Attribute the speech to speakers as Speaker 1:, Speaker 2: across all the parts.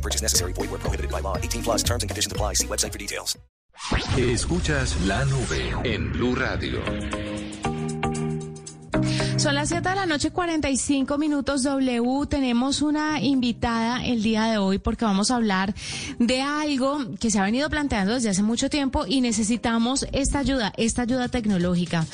Speaker 1: Purchase necessary. Void where prohibited by law. 18 plus terms and conditions apply. See website for details.
Speaker 2: Escuchas la nube en Blue Radio.
Speaker 3: Son las 7 de la noche, 45 minutos W. Tenemos una invitada el día de hoy porque vamos a hablar de algo que se ha venido planteando desde hace mucho tiempo y necesitamos esta ayuda, esta ayuda tecnológica.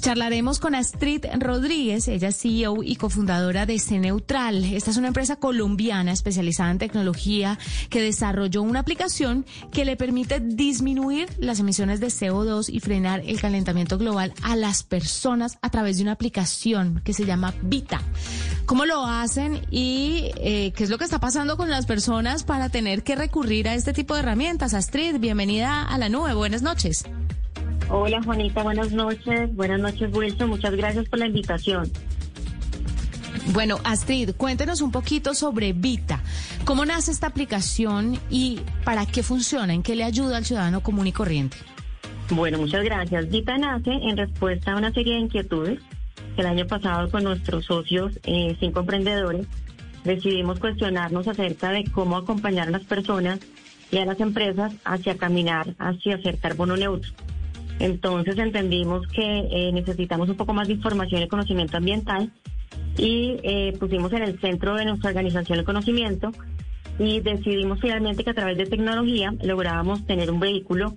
Speaker 3: Charlaremos con Astrid Rodríguez, ella es CEO y cofundadora de C Neutral. Esta es una empresa colombiana especializada en tecnología que desarrolló una aplicación que le permite disminuir las emisiones de CO2 y frenar el calentamiento global a las personas a través de una aplicación que se llama Vita. ¿Cómo lo hacen y eh, qué es lo que está pasando con las personas para tener que recurrir a este tipo de herramientas? Astrid, bienvenida a la nube. Buenas noches.
Speaker 4: Hola Juanita, buenas noches. Buenas noches Wilson, muchas gracias por la invitación.
Speaker 3: Bueno, Astrid, cuéntenos un poquito sobre Vita. ¿Cómo nace esta aplicación y para qué funciona? ¿En qué le ayuda al ciudadano común y corriente?
Speaker 4: Bueno, muchas gracias. Vita nace en respuesta a una serie de inquietudes el año pasado con nuestros socios, eh, cinco emprendedores, decidimos cuestionarnos acerca de cómo acompañar a las personas y a las empresas hacia caminar hacia ser carbono neutro. Entonces entendimos que eh, necesitamos un poco más de información y conocimiento ambiental y eh, pusimos en el centro de nuestra organización el conocimiento y decidimos finalmente que a través de tecnología lográbamos tener un vehículo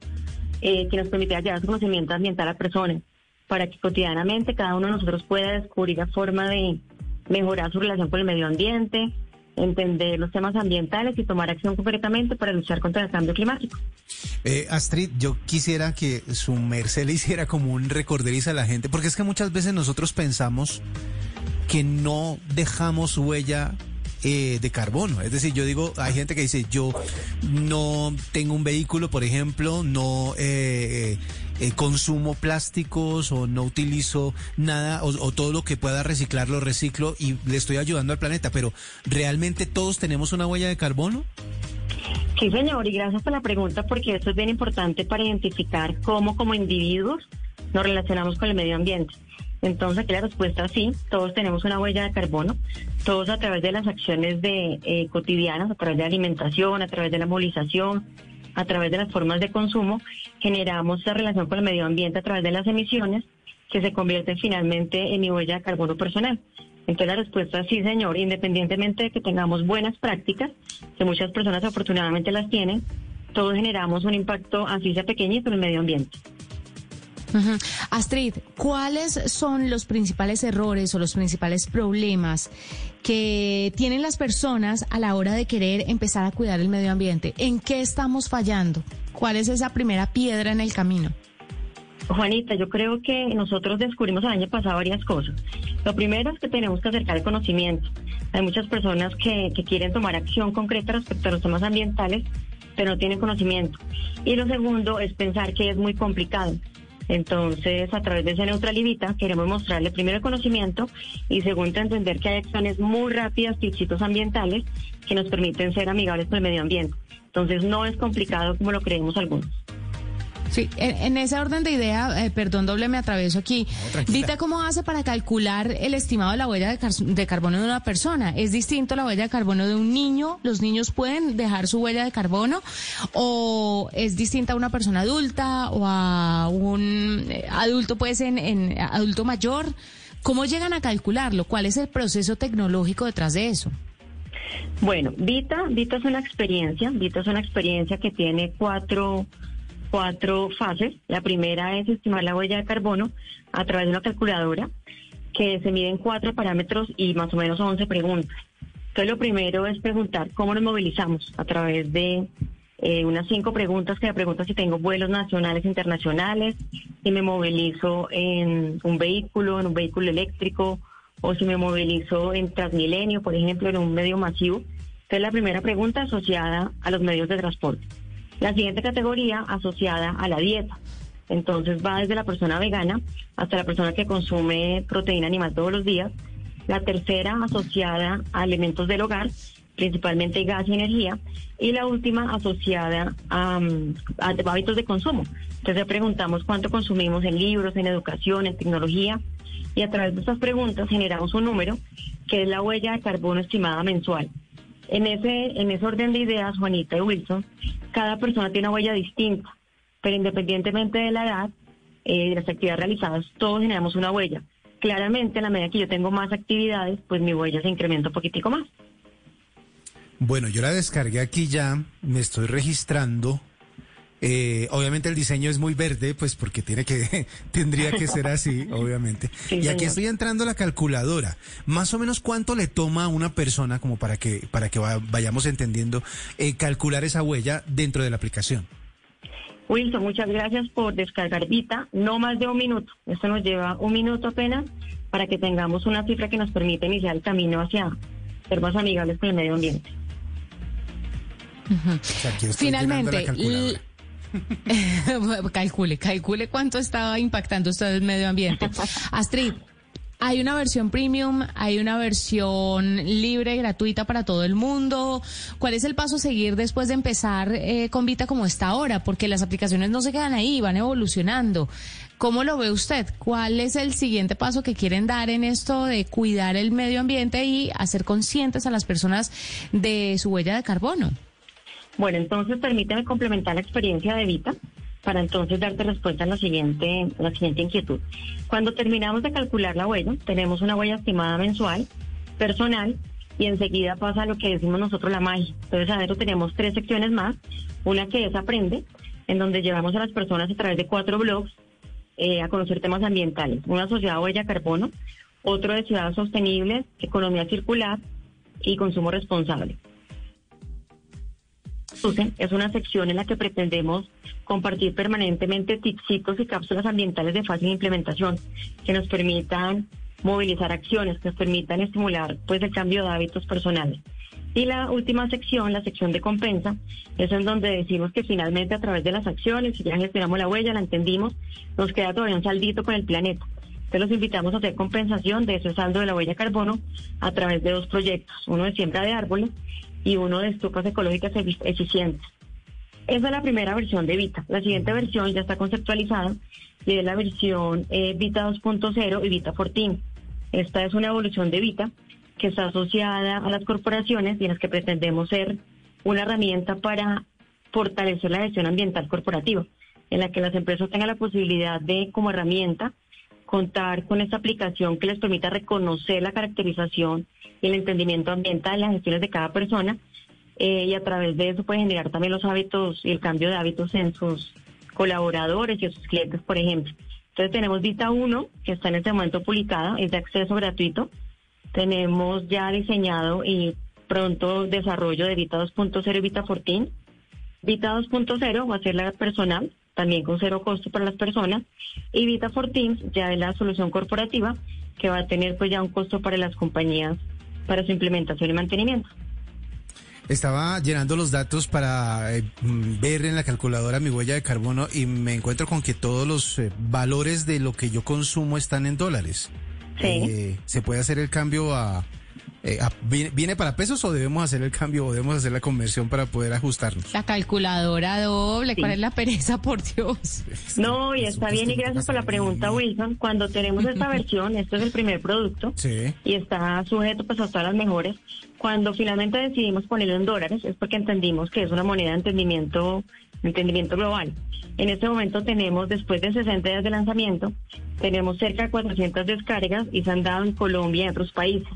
Speaker 4: que nos permitiera llevar conocimiento ambiental a personas para que cotidianamente cada uno de nosotros pueda descubrir la forma de mejorar su relación con el medio ambiente, entender los temas ambientales y tomar acción concretamente para luchar contra el cambio climático.
Speaker 5: Eh, Astrid, yo quisiera que su merced le hiciera como un recorderiza a la gente, porque es que muchas veces nosotros pensamos que no dejamos huella eh, de carbono. Es decir, yo digo, hay gente que dice, yo no tengo un vehículo, por ejemplo, no eh, eh, consumo plásticos o no utilizo nada o, todo lo que pueda reciclar lo reciclo y le estoy ayudando al planeta, pero ¿realmente todos tenemos una huella de carbono?
Speaker 4: Sí, señor, y gracias por la pregunta porque esto es bien importante para identificar cómo como individuos nos relacionamos con el medio ambiente. Entonces, aquí la respuesta es sí, todos tenemos una huella de carbono, todos a través de las acciones de eh, cotidianas, a través de alimentación, a través de la movilización, a través de las formas de consumo, generamos esa relación con el medio ambiente a través de las emisiones que se convierten finalmente en mi huella de carbono personal. Entonces la respuesta es sí, señor, independientemente de que tengamos buenas prácticas, que muchas personas afortunadamente las tienen, todos generamos un impacto, así sea pequeñito, en el medio ambiente.
Speaker 3: Astrid, ¿cuáles son los principales errores o los principales problemas que tienen las personas a la hora de querer empezar a cuidar el medio ambiente? ¿En qué estamos fallando? ¿Cuál es esa primera piedra en el camino?
Speaker 4: Juanita, yo creo que nosotros descubrimos el año pasado varias cosas. Lo primero es que tenemos que acercar el conocimiento. Hay muchas personas que, quieren tomar acción concreta respecto a los temas ambientales, pero no tienen conocimiento. Y lo segundo es pensar que es muy complicado. Entonces, a través de ese Neutralivita queremos mostrarle primero el conocimiento y segundo entender que hay acciones muy rápidas, pichitos ambientales, que nos permiten ser amigables con el medio ambiente. Entonces, no es complicado como lo creemos algunos.
Speaker 3: Sí, en, ese orden de idea, eh, perdón, doble me atraveso aquí. Vita, ¿cómo hace para calcular el estimado de la huella de, carbono de una persona? ¿Es distinto la huella de carbono de un niño? ¿Los niños pueden dejar su huella de carbono? ¿O es distinta a una persona adulta o a un eh, adulto, pues, en, en adulto mayor? ¿Cómo llegan a calcularlo? ¿Cuál es el proceso tecnológico detrás de eso?
Speaker 4: Bueno, Vita, Vita es una experiencia, Vita es una experiencia que tiene cuatro cuatro fases. La primera es estimar la huella de carbono a través de una calculadora que se miden cuatro parámetros y más o menos 11 preguntas. Entonces, lo primero es preguntar cómo nos movilizamos a través de eh, unas cinco preguntas que me preguntan si tengo vuelos nacionales e internacionales, si me movilizo en un vehículo, en un vehículo eléctrico, o si me movilizo en Transmilenio, por ejemplo, en un medio masivo. Esta es la primera pregunta asociada a los medios de transporte. La siguiente categoría asociada a la dieta. Entonces va desde la persona vegana hasta la persona que consume proteína animal todos los días. La tercera asociada a elementos del hogar, principalmente gas y energía. Y la última asociada a, mm, a hábitos de consumo. Entonces preguntamos cuánto consumimos en libros, en educación, en tecnología. Y a través de estas preguntas generamos un número que es la huella de carbono estimada mensual. En ese, en ese orden de ideas, Juanita y Wilson, cada persona tiene una huella distinta, pero independientemente de la edad, eh, de las actividades realizadas, todos generamos una huella. Claramente, en la medida que yo tengo más actividades, pues mi huella se incrementa un poquitico más.
Speaker 5: Bueno, yo la descargué aquí ya, me estoy registrando. Eh, obviamente el diseño es muy verde, pues porque tiene que, tendría que ser así, obviamente.
Speaker 4: Sí,
Speaker 5: y aquí
Speaker 4: señor.
Speaker 5: estoy entrando a la calculadora. Más o menos cuánto le toma a una persona, como para que, para que va- vayamos entendiendo, eh, calcular esa huella dentro de la aplicación.
Speaker 4: Wilson, muchas gracias por descargar Vita. No más de un minuto. Esto nos lleva un minuto apenas para que tengamos una cifra que nos permita iniciar el camino hacia ser más amigables con el medio ambiente.
Speaker 5: O sea, aquí estoy llenando la
Speaker 3: Finalmente,
Speaker 5: calculadora.
Speaker 3: calcule, calcule cuánto está impactando usted el medio ambiente. Astrid, hay una versión premium, hay una versión libre, gratuita para todo el mundo. ¿Cuál es el paso a seguir después de empezar eh, con Vita como está ahora? Porque las aplicaciones no se quedan ahí, van evolucionando. ¿Cómo lo ve usted? ¿Cuál es el siguiente paso que quieren dar en esto de cuidar el medio ambiente y hacer conscientes a las personas de su huella de carbono?
Speaker 4: Bueno, entonces permíteme complementar la experiencia de Vita para entonces darte respuesta a la siguiente, la siguiente inquietud. Cuando terminamos de calcular la huella, tenemos una huella estimada mensual, personal, y enseguida pasa lo que decimos nosotros la magia. Entonces adentro tenemos tres secciones más, una que es Aprende, en donde llevamos a las personas a través de cuatro blogs eh, a conocer temas ambientales, una sociedad a huella carbono, otro de ciudades sostenibles, economía circular y consumo responsable. Susan, es una sección en la que pretendemos compartir permanentemente tipsitos y cápsulas ambientales de fácil implementación que nos permitan movilizar acciones, que nos permitan estimular pues el cambio de hábitos personales. Y la última sección, la sección de compensa, es en donde decimos que finalmente a través de las acciones, si ya gestionamos la huella, la entendimos, nos queda todavía un saldito con el planeta. Entonces los invitamos a hacer compensación de ese saldo de la huella de carbono a través de dos proyectos, uno de siembra de árboles y uno de estufas ecológicas efi- eficientes. Esa es la primera versión de Vita. La siguiente versión ya está conceptualizada y es la versión eh, Vita 2.0 y Vita 14. Esta es una evolución de Vita que está asociada a las corporaciones y en las que pretendemos ser una herramienta para fortalecer la gestión ambiental corporativa, en la que las empresas tengan la posibilidad de, como herramienta, contar con esta aplicación que les permita reconocer la caracterización y el entendimiento ambiental en las gestiones de cada persona eh, y a través de eso puede generar también los hábitos y el cambio de hábitos en sus colaboradores y sus clientes, por ejemplo. Entonces tenemos Vita 1, que está en este momento publicada, es de acceso gratuito. Tenemos ya diseñado y pronto desarrollo de Vita 2.0 y Vita 14. Vita 2.0 va a ser la personal, también con cero costo para las personas. Y Vita 14 ya es la solución corporativa, que va a tener pues ya un costo para las compañías para su implementación y mantenimiento.
Speaker 5: Estaba llenando los datos para eh, ver en la calculadora mi huella de carbono y me encuentro con que todos los eh, valores de lo que yo consumo están en dólares.
Speaker 4: Sí.
Speaker 5: Eh, ¿Se puede hacer el cambio a, eh, a- ¿viene, viene para pesos o debemos hacer el cambio o debemos hacer la conversión para poder ajustarnos?
Speaker 3: La calculadora doble, ¿cuál
Speaker 4: Sí.
Speaker 3: es la pereza, por Dios?
Speaker 4: No, y está bien y gracias por la pregunta, Wilson. Cuando tenemos esta versión, este es el primer producto
Speaker 5: Sí.
Speaker 4: y está sujeto pues a todas las mejores. Cuando finalmente decidimos ponerlo en dólares es porque entendimos que es una moneda de entendimiento, entendimiento global. En este momento tenemos, después de 60 días de lanzamiento, tenemos cerca de 400 descargas y se han dado en Colombia y en otros países,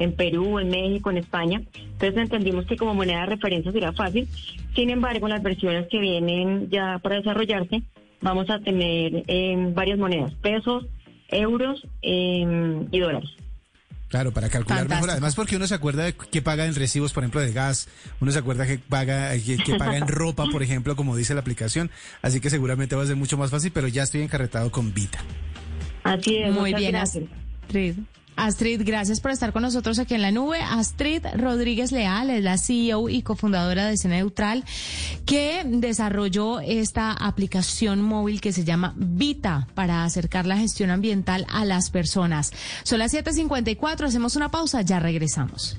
Speaker 4: en Perú, en México, en España. Entonces entendimos que como moneda de referencia sería fácil. Sin embargo, las versiones que vienen ya para desarrollarse, vamos a tener eh, varias monedas, pesos, euros eh, y dólares.
Speaker 5: Claro, para calcular mejor. Además, porque uno se acuerda de que paga en recibos, por ejemplo, de gas, uno se acuerda que paga, que, que paga en ropa, por ejemplo, como dice la aplicación. Así que seguramente va a ser mucho más fácil, pero ya estoy encarretado con Vita.
Speaker 4: Así es.
Speaker 3: Muy bien,
Speaker 4: gracias.
Speaker 3: Astrid. Astrid, gracias por estar con nosotros aquí en la nube. Astrid Rodríguez Leal es la CEO y cofundadora de Escena Neutral, que desarrolló esta aplicación móvil que se llama Vita para acercar la gestión ambiental a las personas. Son las 7:54, hacemos una pausa, ya regresamos.